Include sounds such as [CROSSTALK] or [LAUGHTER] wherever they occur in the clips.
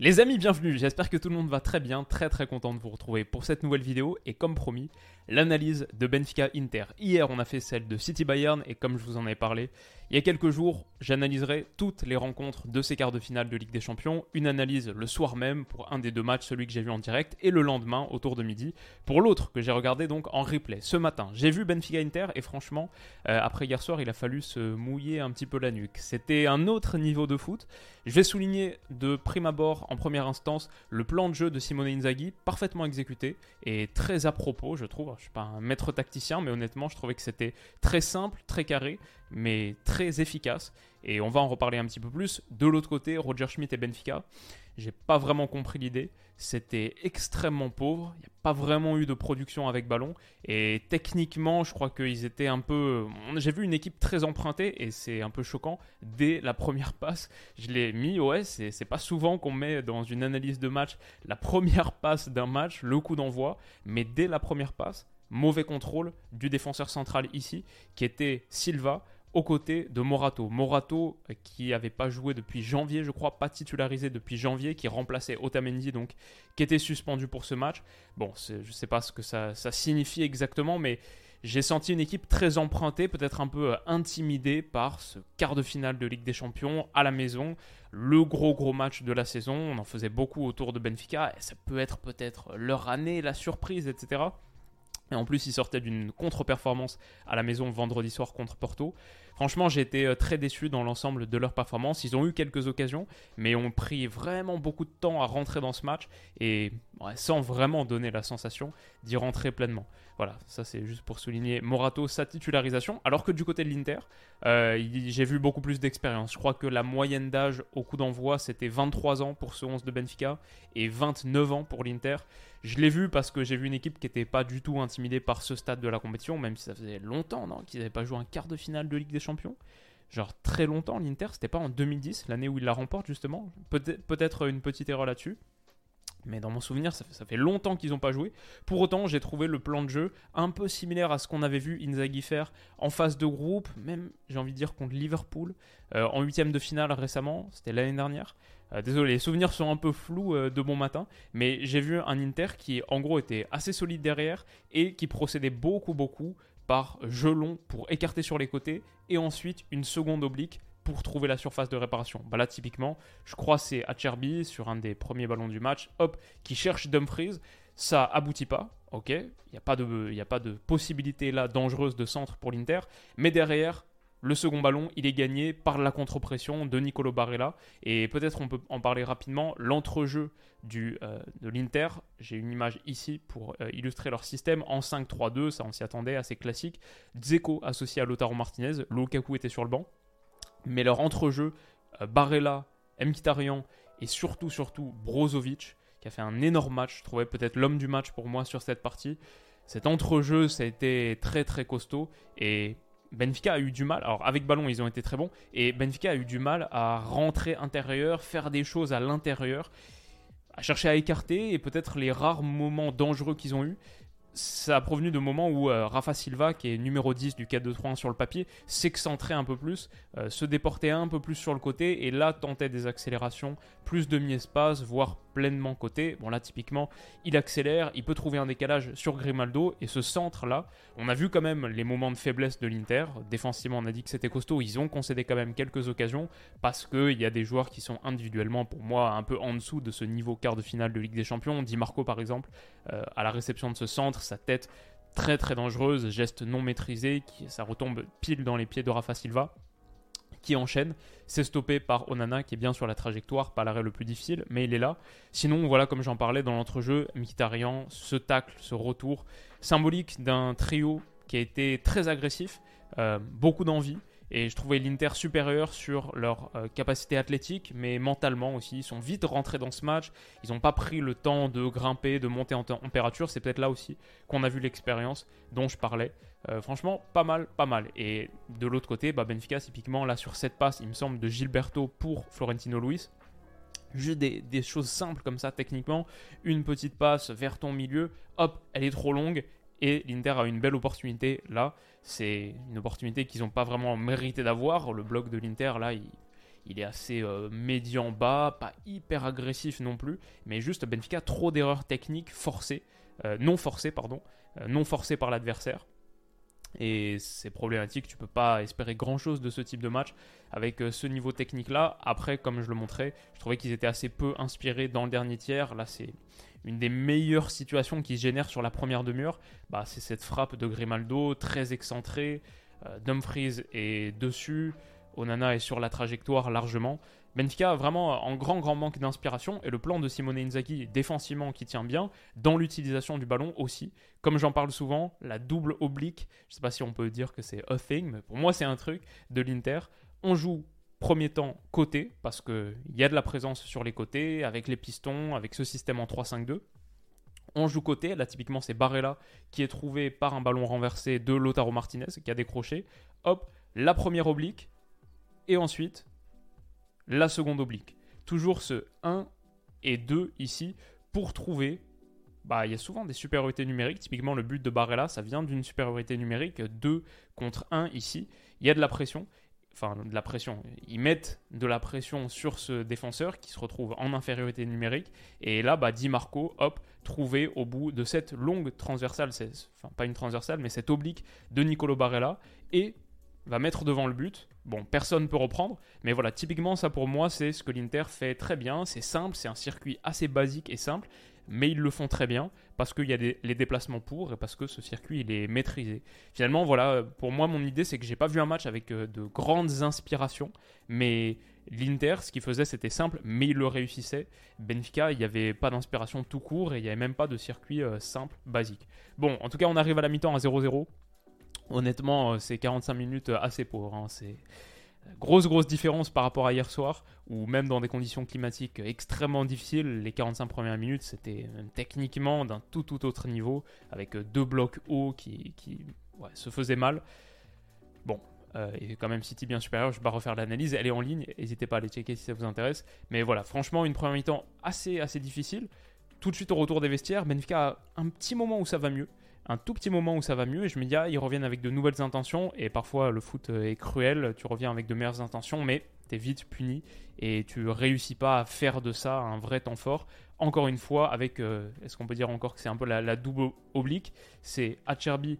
Les amis, bienvenue. J'espère que tout le monde va très bien. Très très content de vous retrouver pour cette nouvelle vidéo. Et comme promis, l'analyse de Benfica Inter. Hier, on a fait celle de City Bayern. Et comme je vous en avais parlé, il y a quelques jours, j'analyserai toutes les rencontres de ces quarts de finale de Ligue des Champions. Une analyse le soir même pour un des deux matchs, celui que j'ai vu en direct, et le lendemain, autour de midi, pour l'autre que j'ai regardé donc en replay. Ce matin, j'ai vu Benfica Inter et franchement, euh, après hier soir, il a fallu se mouiller un petit peu la nuque. C'était un autre niveau de foot. Je vais souligner de prime abord, en première instance, le plan de jeu de Simone Inzaghi, parfaitement exécuté et très à propos, je trouve. Je suis pas un maître tacticien, mais honnêtement, je trouvais que c'était très simple, très carré, mais très efficace. Et on va en reparler un petit peu plus. De l'autre côté, Roger Schmidt et Benfica, j'ai pas vraiment compris l'idée. C'était extrêmement pauvre. Il n'y a pas vraiment eu de production avec ballon. Et techniquement, je crois qu'ils étaient un peu. J'ai vu une équipe très empruntée et c'est un peu choquant. Dès la première passe, je l'ai mis. Ouais, c'est pas souvent qu'on met dans une analyse de match la première passe d'un match, le coup d'envoi. Mais dès la première passe, mauvais contrôle du défenseur central ici, qui était Silva aux côtés de Morato. Morato euh, qui n'avait pas joué depuis janvier, je crois, pas titularisé depuis janvier, qui remplaçait Otamendi, donc qui était suspendu pour ce match. Bon, je ne sais pas ce que ça, signifie exactement, mais j'ai senti une équipe très empruntée, peut-être un peu euh, intimidée par ce quart de finale de Ligue des Champions à la maison, le gros gros match de la saison. On en faisait beaucoup autour de Benfica, et ça peut être peut-être leur année, la surprise, etc. Et en plus, ils sortaient d'une contre-performance à la maison vendredi soir contre Porto. Franchement, j'ai été euh, très déçu dans l'ensemble de leur performance. Ils ont eu quelques occasions, mais ont pris vraiment beaucoup de temps à rentrer dans ce match et sans vraiment donner la sensation d'y rentrer pleinement. Voilà, ça c'est juste pour souligner Morato, sa titularisation. Alors que du côté de l'Inter, euh, j'ai vu beaucoup plus d'expérience. Je crois que la moyenne d'âge au coup d'envoi, c'était 23 ans pour ce 11 de Benfica et 29 ans pour l'Inter. Je l'ai vu parce que j'ai vu une équipe qui n'était pas du tout intimidée par ce stade de la compétition, même si ça faisait longtemps qu'ils n'avaient pas joué un quart de finale de Ligue des Champions genre très longtemps l'Inter, c'était pas en 2010, l'année où il la remporte justement. Peut-être une petite erreur là-dessus. Mais dans mon souvenir, ça fait, longtemps qu'ils n'ont pas joué. Pour autant, j'ai trouvé le plan de jeu un peu similaire à ce qu'on avait vu Inzaghi faire en phase de groupe, même j'ai envie de dire contre Liverpool, euh, en huitième de finale récemment, c'était l'année dernière. Euh, désolé, les souvenirs sont un peu flous euh, de bon matin, mais j'ai vu un Inter qui en gros était assez solide derrière et qui procédait beaucoup beaucoup par jeu long pour écarter sur les côtés et ensuite une seconde oblique pour trouver la surface de réparation. Bah là, typiquement, je crois c'est Acherby sur un des premiers ballons du match, hop, qui cherche Dumfries. Ça aboutit pas, ok. Il n'y a, pas de, a pas de possibilité là dangereuse de centre pour l'Inter. Mais derrière, le second ballon, il est gagné par la contre-pression de Nicolo Barella. Et peut-être on peut en parler rapidement. L'entrejeu du, euh, de l'Inter, j'ai une image ici pour euh, illustrer leur système en 5-3-2, ça on s'y attendait, assez classique. Dzeko associé à Lotaro Martinez, Lukaku était sur le banc mais leur entrejeu, euh, Barella, Mkhitaryan et surtout, surtout Brozovic, qui a fait un énorme match, je trouvais peut-être l'homme du match pour moi sur cette partie. Cet entrejeu, ça a été très très costaud et Benfica a eu du mal. Alors avec ballon, ils ont été très bons et Benfica a eu du mal à rentrer intérieur, faire des choses à l'intérieur, à chercher à écarter et peut-être les rares moments dangereux qu'ils ont eu ça a provenu de moments où euh, Rafa Silva, qui est numéro 10 du 4-2-3-1 sur le papier, s'excentrait un peu plus, euh, se déportait un peu plus sur le côté et là tentait des accélérations, plus de mi-espace, voire pleinement côté. Bon là typiquement, il accélère, il peut trouver un décalage sur Grimaldo et ce centre là, on a vu quand même les moments de faiblesse de l'Inter. Défensivement, on a dit que c'était costaud, ils ont concédé quand même quelques occasions parce qu'il y a des joueurs qui sont individuellement pour moi un peu en dessous de ce niveau quart de finale de Ligue des Champions. Di Marco par exemple, à la réception de ce centre, sa tête très très dangereuse, geste non maîtrisé, qui, ça retombe pile dans les pieds de Rafa Silva qui enchaîne. C'est stoppé par Onana qui est bien sur la trajectoire, pas l'arrêt le plus difficile, mais il est là. Sinon, voilà, comme j'en parlais dans l'entrejeu, Mkhitaryan, ce tacle, ce retour, symbolique d'un trio qui a été très agressif, euh, beaucoup d'envie, Et je trouvais l'Inter supérieur sur leur euh, capacité athlétique, mais mentalement aussi. Ils sont vite rentrés dans ce match. Ils n'ont pas pris le temps de grimper, de monter en température. C'est peut-être là aussi qu'on a vu l'expérience dont je parlais. Euh, franchement, pas mal, pas mal. Et de l'autre côté, bah, Benfica, typiquement, là sur cette passe, il me semble, de Gilberto pour Florentino Luis. Juste des, des, choses simples comme ça, techniquement. Une petite passe vers ton milieu, hop, elle est trop longue. Et l'Inter a une belle opportunité là. C'est une opportunité qu'ils n'ont pas vraiment mérité d'avoir. Le bloc de l'Inter, là, il, est assez euh, médian bas, pas hyper agressif non plus. Mais juste Benfica, trop d'erreurs techniques forcées, euh, non forcées, pardon, euh, non forcées par l'adversaire. Et c'est problématique, tu peux pas espérer grand chose de ce type de match avec ce niveau technique là. Après, comme je le montrais, je trouvais qu'ils étaient assez peu inspirés dans le dernier tiers. Là, c'est une des meilleures situations qui se génèrent sur la première demi-heure, bah, c'est cette frappe de Grimaldo, très excentrée. Euh, Dumfries est dessus, Onana est sur la trajectoire largement. Benfica vraiment en grand grand manque d'inspiration et le plan de Simone Inzaghi défensivement qui tient bien, dans l'utilisation du ballon aussi. Comme j'en parle souvent, la double oblique, je sais pas si on peut dire que c'est a thing, mais pour moi c'est un truc de l'Inter. On joue Premier temps, côté, parce qu'il y a de la présence sur les côtés, avec les pistons, avec ce système en 3-5-2. On joue côté, là typiquement c'est Barella qui est trouvé par un ballon renversé de Lotaro Martinez qui a décroché. Hop, la première oblique, et ensuite la seconde oblique. Toujours ce 1 et 2 ici pour trouver. Bah, il y a souvent des supériorités numériques. Typiquement, le but de Barella, ça vient d'une supériorité numérique. 2 contre 1 ici. Il y a de la pression enfin de la pression. Ils mettent de la pression sur ce défenseur qui se retrouve en infériorité numérique. Et là, bah, Di Marco, hop, trouvé au bout de cette longue transversale, enfin pas une transversale, mais cette oblique de Nicolo Barella, et va mettre devant le but. Bon, personne ne peut reprendre, mais voilà, typiquement ça pour moi, c'est ce que l'Inter fait très bien. C'est simple, c'est un circuit assez basique et simple mais ils le font très bien parce qu'il y a les déplacements pour et parce que ce circuit il est maîtrisé. Finalement, voilà, pour moi, mon idée c'est que j'ai pas vu un match avec euh, de grandes inspirations, mais l'Inter, ce qu'il faisait, c'était simple, mais il le réussissait. Benfica, il n'y avait pas d'inspiration tout court et il n'y avait même pas de circuit euh, simple, basique. Bon, en tout cas, on arrive à la mi-temps à 0-0. Honnêtement, euh, c'est 45 minutes assez pauvres. Hein. C'est Grosse, grosse différence par rapport à hier soir, où même dans des conditions climatiques extrêmement difficiles, les 45 premières minutes, c'était techniquement d'un tout, tout autre niveau, avec deux blocs hauts qui, se faisaient mal. Bon, euh, et quand même City bien supérieur, je vais pas refaire l'analyse, elle est en ligne, n'hésitez pas à aller checker si ça vous intéresse. Mais voilà, franchement, une première mi-temps assez, assez difficile. Tout de suite au retour des vestiaires, Benfica a un petit moment où ça va mieux un tout petit moment où ça va mieux et je me dis, ah, ils reviennent avec de nouvelles intentions et parfois le foot est cruel, tu reviens avec de meilleures intentions, mais tu es vite puni et tu réussis pas à faire de ça un vrai temps fort. Encore une fois, avec, euh, est-ce qu'on peut dire encore que c'est un peu la, double oblique? C'est Acerbi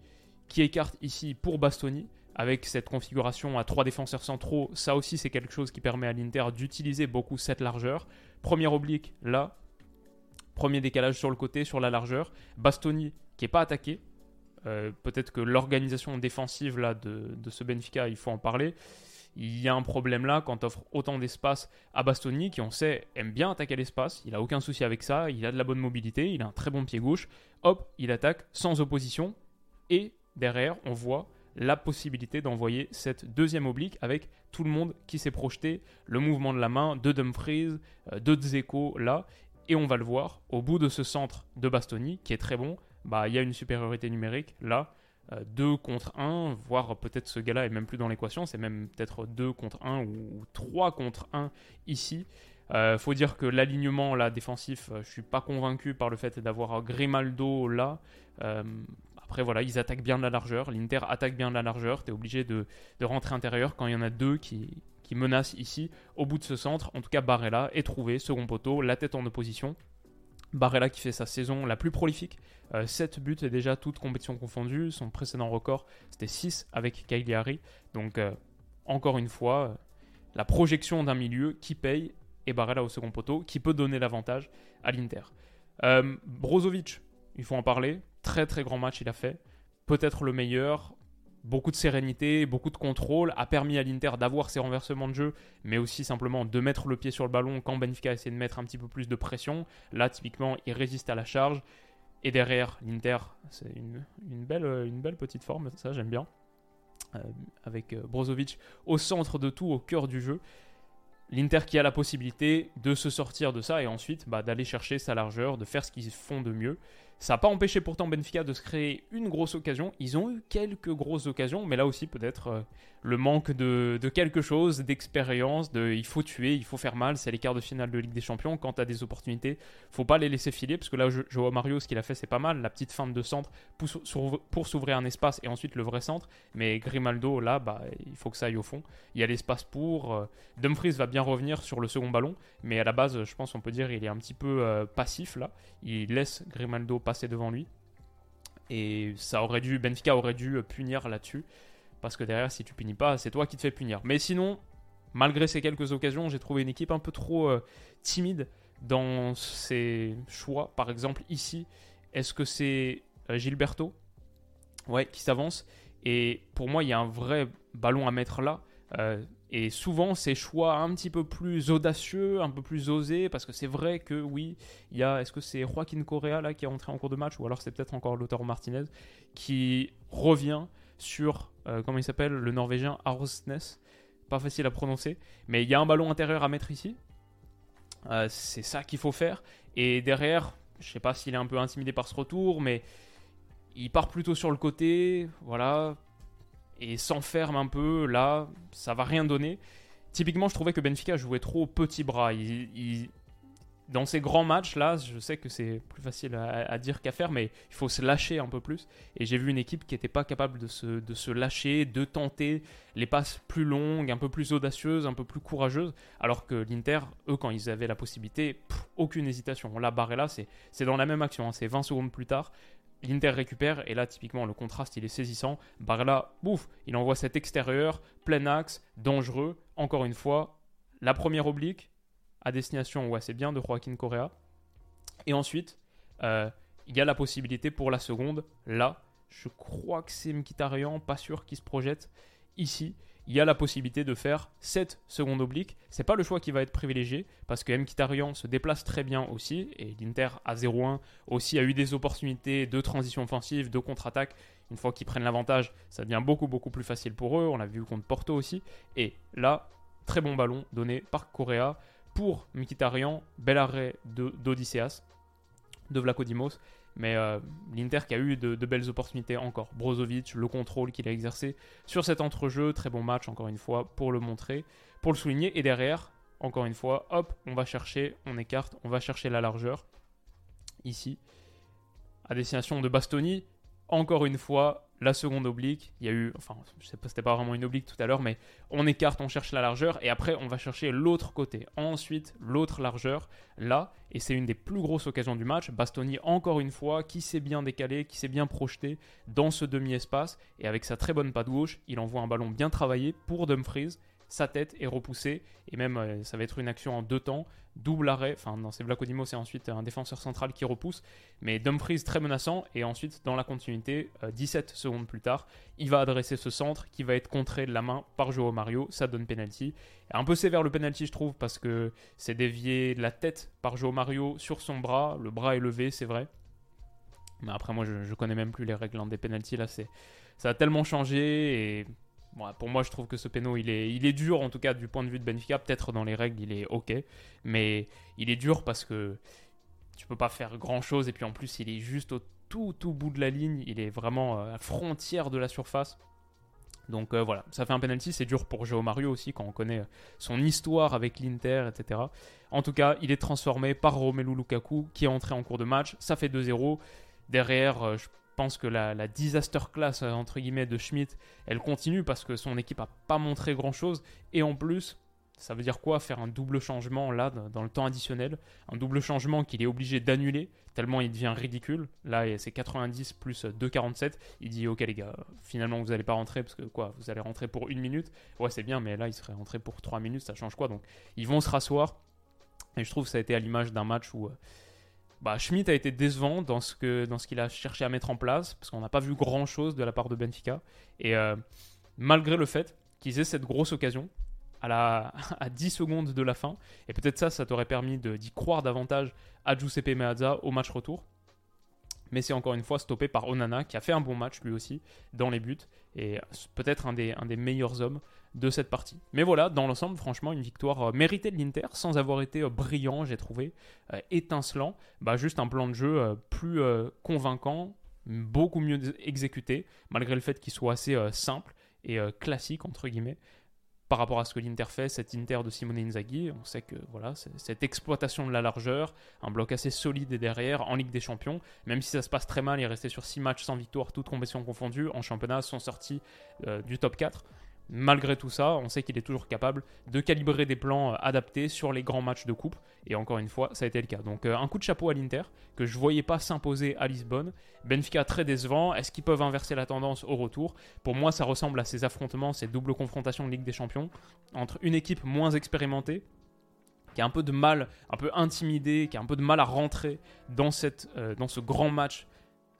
qui écarte ici pour Bastoni. Avec cette configuration à trois défenseurs centraux, ça aussi c'est quelque chose qui permet à l'Inter d'utiliser beaucoup cette largeur. Première oblique là, premier décalage sur le côté, sur la largeur. Bastoni qui n'est pas attaqué. Euh, peut-être que l'organisation défensive là, de, ce Benfica, il faut en parler. Il y a un problème là quand tu offres autant d'espace à Bastoni, qui on sait aime bien attaquer l'espace. Il a aucun souci avec ça. Il a de la bonne mobilité. Il a un très bon pied gauche. Hop, il attaque sans opposition. Et derrière, on voit la possibilité d'envoyer cette deuxième oblique avec tout le monde qui s'est projeté, le mouvement de la main de Dumfries, euh, de Dzeko là, et on va le voir au bout de ce centre de Bastoni qui est très bon, bah, il y a une supériorité numérique là. 2 euh, contre 1, voire peut-être ce gars-là est même plus dans l'équation, c'est même peut-être 2 contre 1 ou 3 contre 1 ici. Euh, faut dire que l'alignement là défensif, euh, je suis pas convaincu par le fait d'avoir Grimaldo là. Euh, après voilà, ils attaquent bien de la largeur, l'Inter attaque bien de la largeur, tu es obligé de, de, rentrer intérieur quand il y en a deux qui, qui menacent ici au bout de ce centre. En tout cas Barella est trouvé, second poteau, la tête en opposition. Barella qui fait sa saison la plus prolifique. 7 euh, buts et déjà toutes compétitions confondues. Son précédent record, c'était 6 avec Cagliari. Donc, euh, encore une fois, euh, la projection d'un milieu qui paye et Barella au second poteau qui peut donner l'avantage à l'Inter. Brozovic, il faut en parler. Très très grand match il a fait. Peut-être le meilleur beaucoup de sérénité, beaucoup de contrôle, a permis à l'Inter d'avoir ses renversements de jeu, mais aussi simplement de mettre le pied sur le ballon quand Benfica essaie de mettre un petit peu plus de pression. Là, typiquement, il résiste à la charge. Et derrière, l'Inter, c'est une, belle, une belle petite forme, ça j'aime bien. avec Brozovic au centre de tout, au cœur du jeu. L'Inter qui a la possibilité de se sortir de ça et ensuite bah, d'aller chercher sa largeur, de faire ce qu'ils font de mieux. Ça n'a pas empêché pourtant Benfica de se créer une grosse occasion. Ils ont eu quelques grosses occasions, mais là aussi peut-être euh, le manque de, quelque chose, d'expérience, de il faut tuer, il faut faire mal. C'est les quarts de finale de Ligue des Champions. Quand tu as des opportunités, faut pas les laisser filer, parce que là, Joao Mario, ce qu'il a fait, c'est pas mal. La petite feinte de centre pour, s'ouvrir un espace et ensuite le vrai centre. Mais Grimaldo, là, bah, il faut que ça aille au fond. Il y a l'espace pour. Euh, Dumfries va bien revenir sur le second ballon, mais à la base, je pense on peut dire il est un petit peu euh, passif là. Il laisse Grimaldo passer devant lui. Et ça aurait dû, Benfica aurait dû punir là-dessus. Parce que derrière, si tu punis pas, c'est toi qui te fais punir. Mais sinon, malgré ces quelques occasions, j'ai trouvé une équipe un peu trop euh, timide dans ses choix. Par exemple, ici, est-ce que c'est euh, Gilberto? Ouais, qui s'avance Et pour moi, il y a un vrai ballon à mettre là. Euh, et souvent, ces choix un petit peu plus audacieux, un peu plus osés, parce que c'est vrai que oui, il y a. Est-ce que c'est Joaquin Correa là qui est entré en cours de match, ou alors c'est peut-être encore Lautaro Martinez qui revient sur euh, comment il s'appelle le Norvégien Arsnes, pas facile à prononcer, mais il y a un ballon intérieur à mettre ici. Euh, c'est ça qu'il faut faire. Et derrière, je sais pas s'il est un peu intimidé par ce retour, mais il part plutôt sur le côté, voilà, et s'enferme un peu, là, ça va rien donner. Typiquement, je trouvais que Benfica jouait trop petit bras. Dans ces grands matchs là, je sais que c'est plus facile à, dire qu'à faire, mais il faut se lâcher un peu plus. Et j'ai vu une équipe qui n'était pas capable de se, de se, lâcher, de tenter les passes plus longues, un peu plus audacieuses, un peu plus courageuses. Alors que l'Inter, eux, quand ils avaient la possibilité, aucune hésitation. Là, Barrella, c'est dans la même action. Hein. c'est 20 secondes plus tard. L'Inter récupère et là typiquement le contraste il est saisissant. Barla, bouf, il envoie cet extérieur, plein axe, dangereux. Encore une fois, la première oblique à destination, ouais c'est bien de Joaquin Correa. Et ensuite, euh, il y a la possibilité pour la seconde. Là, je crois que c'est Mkhitaryan, pas sûr qu'il se projette ici il y a la possibilité de faire 7 secondes obliques. C'est pas le choix qui va être privilégié parce que Mkhitaryan se déplace très bien aussi et l'Inter à 0-1 aussi a eu des opportunités de transition offensive, de contre-attaque. Une fois qu'ils prennent l'avantage, ça devient beaucoup beaucoup plus facile pour eux. On l'a vu contre Porto aussi. Et là, très bon ballon donné par Correa pour Mkhitaryan, bel arrêt d'Odysseas, de, de. Mais euh, l'Inter qui a eu de, belles opportunités encore. Brozovic, le contrôle qu'il a exercé sur cet entrejeu, très bon match encore une fois pour le montrer, pour le souligner. Et derrière, encore une fois, hop, on va chercher, on écarte, on va chercher la largeur. Ici, à destination de Bastoni, encore une fois, la seconde oblique, il y a eu, enfin, c'était pas vraiment une oblique tout à l'heure, mais on écarte, on cherche la largeur, et après on va chercher l'autre côté. Ensuite, l'autre largeur, là, et c'est une des plus grosses occasions du match. Bastoni, encore une fois, qui s'est bien décalé, qui s'est bien projeté dans ce demi-espace, et avec sa très bonne patte gauche, il envoie un ballon bien travaillé pour Dumfries, sa tête est repoussée, et même euh, ça va être une action en deux temps, double arrêt, enfin dans ces Vlachodimos c'est ensuite un défenseur central qui repousse, mais Dumfries très menaçant, et ensuite dans la continuité, 17 euh, secondes plus tard, il va adresser ce centre qui va être contré de la main par Joao Mario, ça donne penalty. Un peu sévère le penalty je trouve, parce que c'est dévié la tête par Joao Mario sur son bras, le bras est levé c'est vrai, mais après moi je, connais même plus les règles hein, des penalties là, ça a tellement changé et pour moi, je trouve que ce péno, il est, dur, en tout cas du point de vue de Benfica. Peut-être dans les règles, il est ok. Mais il est dur parce que tu peux pas faire grand-chose. Et puis en plus, il est juste au tout, tout bout de la ligne. Il est vraiment à la frontière de la surface. Donc euh, voilà, ça fait un penalty. C'est dur pour Joao Mario aussi quand on connaît son histoire avec l'Inter, etc. En tout cas, il est transformé par Romelu Lukaku qui est entré en cours de match. Ça fait 2-0. Derrière, euh, je pense que la, disaster class euh, entre guillemets de Schmidt, elle continue parce que son équipe a pas montré grand chose et en plus, ça veut dire quoi faire un double changement là dans le temps additionnel, un double changement qu'il est obligé d'annuler tellement il devient ridicule. Là, c'est 90 plus 2,47. Il dit ok les gars, finalement vous n'allez pas rentrer parce que quoi, vous allez rentrer pour une minute. Ouais c'est bien, mais là il serait rentré pour 3 minutes, ça change quoi? Donc ils vont se rasseoir. Et je trouve que ça a été à l'image d'un match où euh, bah, Schmidt a été décevant dans ce qu'il dans ce a cherché à mettre en place, parce qu'on n'a pas vu grand-chose de la part de Benfica. Et euh, malgré le fait qu'ils aient cette grosse occasion, à, la, [LAUGHS] à 10 secondes de la fin, et peut-être ça, ça t'aurait permis d'y croire davantage à Giuseppe Meazza au match retour. Mais c'est encore une fois stoppé par Onana, qui a fait un bon match lui aussi, dans les buts. et peut-être un des, un des meilleurs hommes de cette partie. Mais voilà, dans l'ensemble, franchement, une victoire méritée de l'Inter, sans avoir été brillant, j'ai trouvé, étincelant. Bah, juste un plan de jeu plus convaincant, beaucoup mieux exécuté, malgré le fait qu'il soit assez simple et classique, entre guillemets par rapport à ce que l'Inter fait, cette Inter de Simone Inzaghi. On sait que voilà, cette exploitation de la largeur, un bloc assez solide derrière en Ligue des Champions, même si ça se passe très mal, il est resté sur 6 matchs sans victoire, toutes compétitions confondues, en championnat, sont sortis euh, du top 4 malgré tout ça, on sait qu'il est toujours capable de calibrer des plans euh, adaptés sur les grands matchs de coupe. Et encore une fois, ça a été le cas. Donc euh, un coup de chapeau à l'Inter, que je ne voyais pas s'imposer à Lisbonne. Benfica très décevant. Est-ce qu'ils peuvent inverser la tendance au retour? Pour moi, ça ressemble à ces affrontements, ces doubles confrontations de Ligue des Champions, entre une équipe moins expérimentée, qui a un peu de mal, un peu intimidée, qui a un peu de mal à rentrer dans, euh, dans ce grand match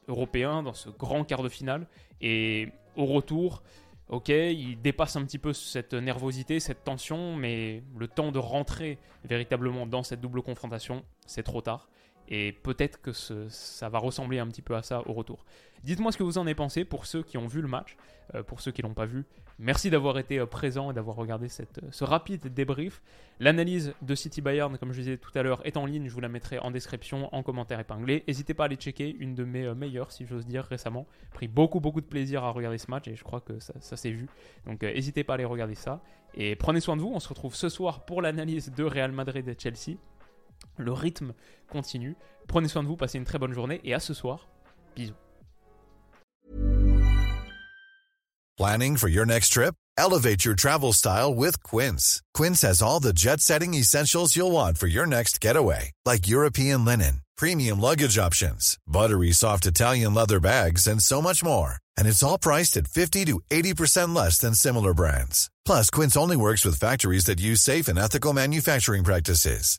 européen, dans ce grand quart de finale. Et au retour, ok, il dépasse un petit peu cette nervosité, cette tension, mais le temps de rentrer véritablement dans cette double confrontation, c'est trop tard. Et peut-être que ça va ressembler un petit peu à ça au retour. Dites-moi ce que vous en avez pensé pour ceux qui ont vu le match, euh, pour ceux qui l'ont pas vu. Merci d'avoir été euh, présent et d'avoir regardé euh, ce rapide débrief. L'analyse de City Bayern, comme je disais tout à l'heure, est en ligne. Je vous la mettrai en description, en commentaire épinglé. N'hésitez pas à aller checker une de mes meilleures, si j'ose dire, récemment. Pris beaucoup, beaucoup de plaisir à regarder ce match et je crois que ça, ça s'est vu. Donc n'hésitez pas à aller regarder ça. Et prenez soin de vous. On se retrouve ce soir pour l'analyse de Real Madrid et Chelsea. Le rythme continue. Prenez soin de vous, passez une très bonne journée et à ce soir. Bisous. Planning for your next trip? Elevate your travel style with Quince. Quince has all the jet setting essentials you'll want for your next getaway, like European linen, premium luggage options, buttery soft Italian leather bags, and so much more. And it's all priced at 50 to 80% less than similar brands. Plus, Quince only works with factories that use safe and ethical manufacturing practices.